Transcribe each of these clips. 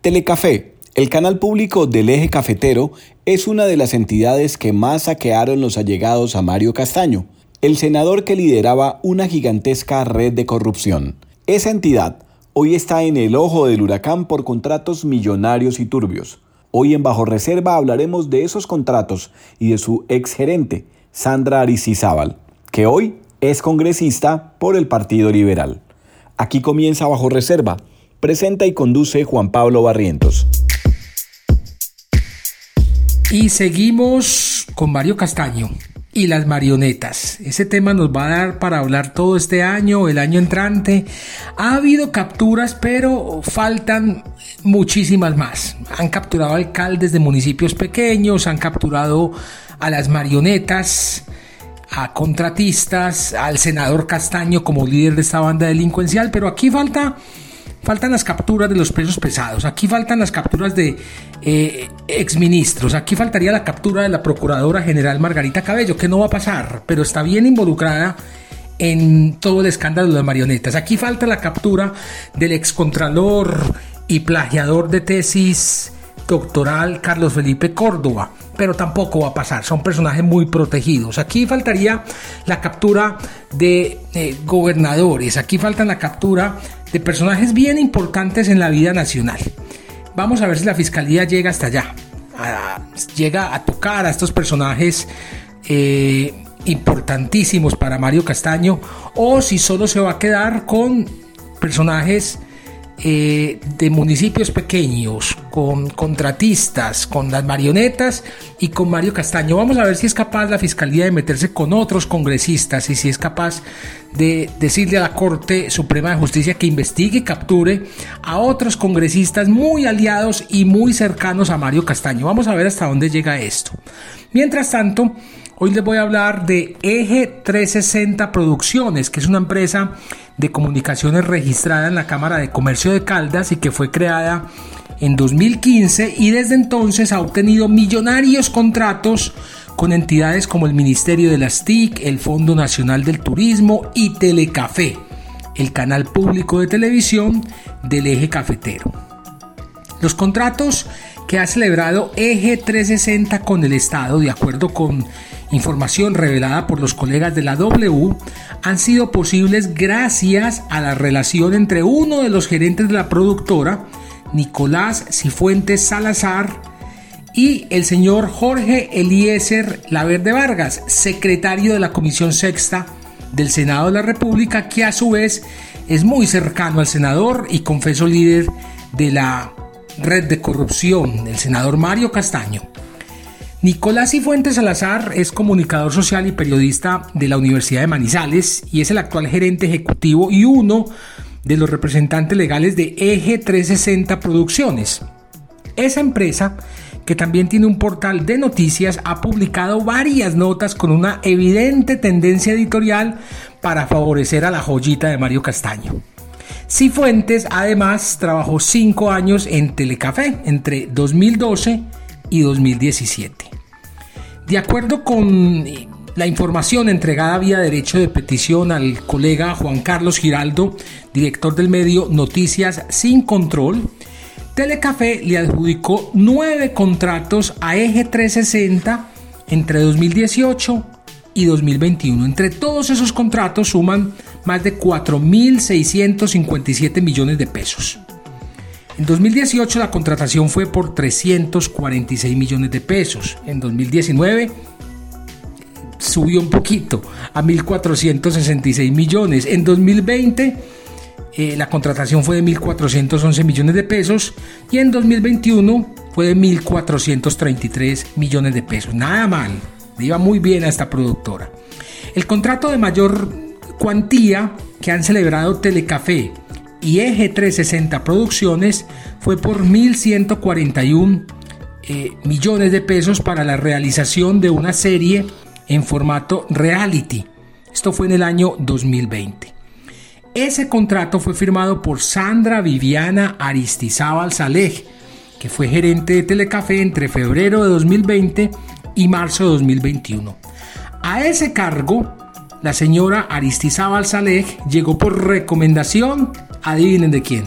Telecafé, el canal público del eje cafetero, es una de las entidades que más saquearon los allegados a Mario Castaño, el senador que lideraba una gigantesca red de corrupción. Esa entidad hoy está en el ojo del huracán por contratos millonarios y turbios. Hoy en Bajo Reserva hablaremos de esos contratos y de su exgerente, Sandra Aristizábal, que hoy es congresista por el Partido Liberal. Aquí comienza Bajo Reserva Presenta y conduce Juan Pablo Barrientos. Y seguimos con Mario Castaño y las marionetas. Ese tema nos va a dar para hablar todo este año, el año entrante. Ha habido capturas, pero faltan muchísimas más. Han capturado alcaldes de municipios pequeños, han capturado a las marionetas, a contratistas, al senador Castaño como líder de esta banda delincuencial, pero aquí falta faltan las capturas de los pesos pesados, aquí faltan las capturas de eh, exministros, aquí faltaría la captura de la Procuradora General Margarita Cabello, que no va a pasar, pero está bien involucrada en todo el escándalo de marionetas. Aquí falta la captura del excontralor y plagiador de tesis doctoral Carlos Felipe Córdoba, pero tampoco va a pasar, son personajes muy protegidos. Aquí faltaría la captura de eh, gobernadores, aquí falta la captura de personajes bien importantes en la vida nacional. Vamos a ver si la fiscalía llega hasta allá, llega a tocar a estos personajes eh, importantísimos para Mario Castaño, o si solo se va a quedar con personajes eh, de municipios pequeños, con contratistas, con las marionetas y con Mario Castaño. Vamos a ver si es capaz la Fiscalía de meterse con otros congresistas y si es capaz de decirle a la Corte Suprema de Justicia que investigue y capture a otros congresistas muy aliados y muy cercanos a Mario Castaño. Vamos a ver hasta dónde llega esto. Mientras tanto, Hoy les voy a hablar de Eje 360 Producciones, que es una empresa de comunicaciones registrada en la Cámara de Comercio de Caldas y que fue creada en 2015 y desde entonces ha obtenido millonarios contratos con entidades como el Ministerio de las TIC, el Fondo Nacional del Turismo y Telecafé, el canal público de televisión del eje cafetero. Los contratos que ha celebrado Eje 360 con el Estado, de acuerdo con información revelada por los colegas de la W, han sido posibles gracias a la relación entre uno de los gerentes de la productora, Nicolás Cifuentes Salazar, y el señor Jorge Eliezer Laverde Vargas, secretario de la Comisión Sexta del Senado de la República, que a su vez es muy cercano al senador y confeso líder de la red de corrupción, el senador Mario Castaño. Nicolás Cifuentes Salazar es comunicador social y periodista de la Universidad de Manizales y es el actual gerente ejecutivo y uno de los representantes legales de Eje 360 Producciones. Esa empresa, que también tiene un portal de noticias, ha publicado varias notas con una evidente tendencia editorial para favorecer a la joyita de Mario Castaño. Cifuentes además trabajó cinco años en Telecafé entre 2012 y 2017. De acuerdo con eh, la información entregada vía derecho de petición al colega Juan Carlos Giraldo, director del medio Noticias Sin Control, Telecafé le adjudicó nueve contratos a Eje 360 entre 2018 y 2021. Entre todos esos contratos suman más de 4.657 millones de pesos. En 2018 la contratación fue por 346 millones de pesos. En 2019 subió un poquito a 1.466 millones. En 2020 eh, la contratación fue de 1.411 millones de pesos y en 2021 fue de 1.433 millones de pesos. Nada mal, iba muy bien a esta productora. El contrato de mayor cuantía que han celebrado Telecafé y Eje 360 Producciones fue por 1.141 eh, millones de pesos para la realización de una serie en formato reality. Esto fue en el año 2020. Ese contrato fue firmado por Sandra Viviana Aristizábal Saleh, que fue gerente de Telecafé entre febrero de 2020 y marzo de 2021. A ese cargo, la señora Aristizábal Saleh llegó por recomendación adivinen de quién.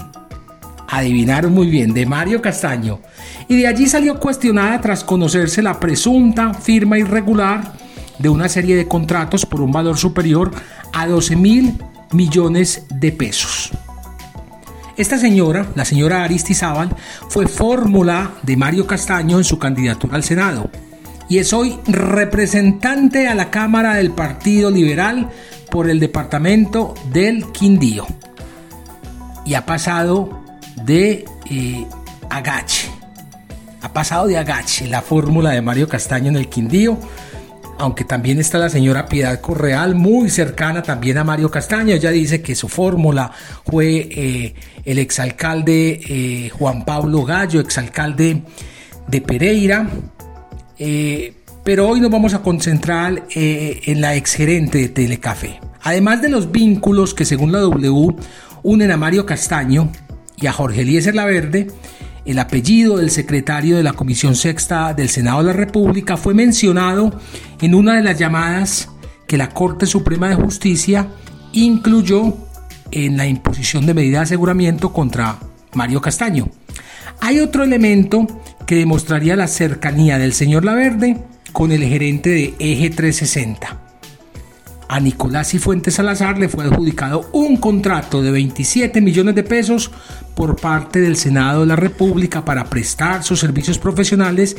Adivinaron muy bien, de Mario Castaño. Y de allí salió cuestionada tras conocerse la presunta firma irregular de una serie de contratos por un valor superior a 12 mil millones de pesos. Esta señora, la señora Aristizábal, fue fórmula de Mario Castaño en su candidatura al Senado y es hoy representante a la Cámara del Partido Liberal por el departamento del Quindío. Y ha pasado de eh, Agache. Ha pasado de Agache, la fórmula de Mario Castaño en el Quindío. Aunque también está la señora Piedad Correal, muy cercana también a Mario Castaño. Ella dice que su fórmula fue eh, el exalcalde eh, Juan Pablo Gallo, exalcalde de Pereira. pero hoy nos vamos a concentrar en la exgerente de Telecafé. Además de los vínculos que según la W unen a Mario Castaño y a Jorge Eliezer Laverde, el apellido del secretario de la Comisión Sexta del Senado de la República fue mencionado en una de las llamadas que la Corte Suprema de Justicia incluyó en la imposición de medida de aseguramiento contra Mario Castaño. Hay otro elemento que demostraría la cercanía del señor Laverde con el gerente de Eje 360. A Nicolás y Fuentes Salazar le fue adjudicado un contrato de 27 millones de pesos por parte del Senado de la República para prestar sus servicios profesionales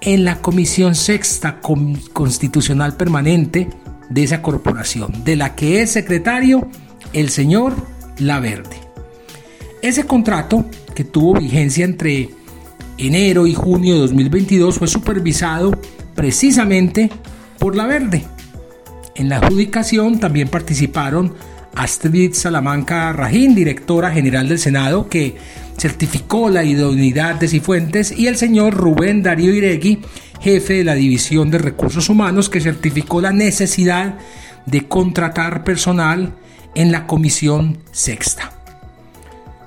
en la Comisión Sexta Constitucional Permanente de esa corporación, de la que es secretario el señor Laverde. Ese contrato, que tuvo vigencia entre enero y junio de 2022, fue supervisado precisamente por Laverde en la adjudicación también participaron Astrid Salamanca Rajín, directora general del Senado, que certificó la idoneidad de Cifuentes, y el señor Rubén Darío Iregui, jefe de la División de Recursos Humanos, que certificó la necesidad de contratar personal en la Comisión Sexta.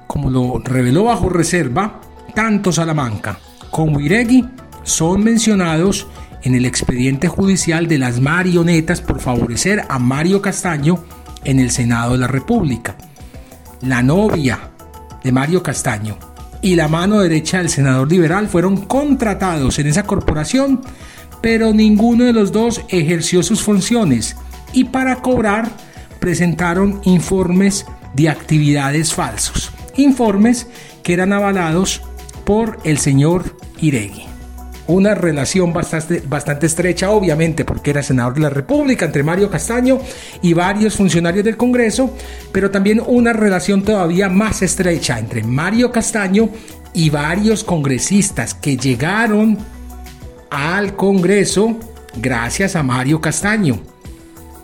Como lo reveló bajo reserva, tanto Salamanca como Iregui son mencionados en el expediente judicial de las marionetas por favorecer a Mario Castaño en el Senado de la República. La novia de Mario Castaño y la mano derecha del senador liberal fueron contratados en esa corporación, pero ninguno de los dos ejerció sus funciones y para cobrar presentaron informes de actividades falsos, informes que eran avalados por el señor Iregui una relación bastante, bastante estrecha, obviamente, porque era senador de la República, entre Mario Castaño y varios funcionarios del Congreso, pero también una relación todavía más estrecha entre Mario Castaño y varios congresistas que llegaron al Congreso gracias a Mario Castaño.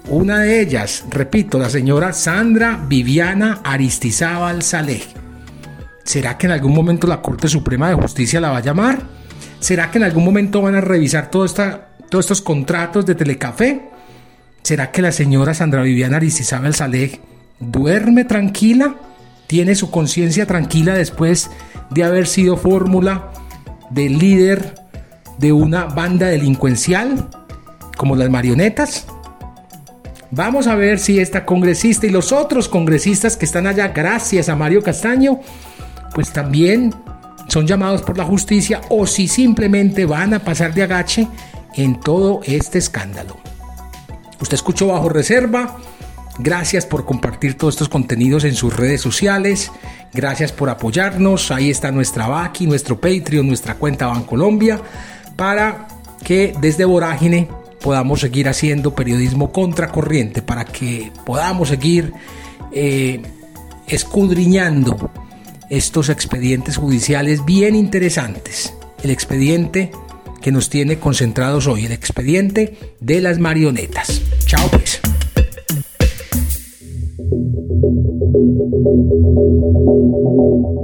Una de ellas, repito, la señora Sandra Viviana Aristizábal Saleh. ¿Será que en algún momento la Corte Suprema de Justicia la va a llamar? ¿Será que en algún momento van a revisar todos estos contratos de Telecafé? ¿Será que la señora Sandra Viviana Aristisabel Saleh duerme tranquila? ¿Tiene su conciencia tranquila después de haber sido fórmula del líder de una banda delincuencial como las marionetas? Vamos a ver si esta congresista y los otros congresistas que están allá gracias a Mario Castaño, pues también son llamados por la justicia o si simplemente van a pasar de agache en todo este escándalo. Usted escuchó bajo reserva. Gracias por compartir todos estos contenidos en sus redes sociales. Gracias por apoyarnos. Ahí está nuestra Baki, nuestro Patreon, nuestra cuenta Bancolombia para que desde Vorágine podamos seguir haciendo periodismo contracorriente, para que podamos seguir eh, escudriñando estos expedientes judiciales bien interesantes. El expediente que nos tiene concentrados hoy, el expediente de las marionetas. Chao pues.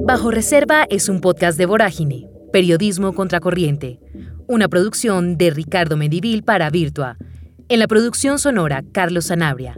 Bajo Reserva es un podcast de Vorágine, Periodismo Contracorriente, una producción de Ricardo Medivil para Virtua. En la producción sonora, Carlos Sanabria.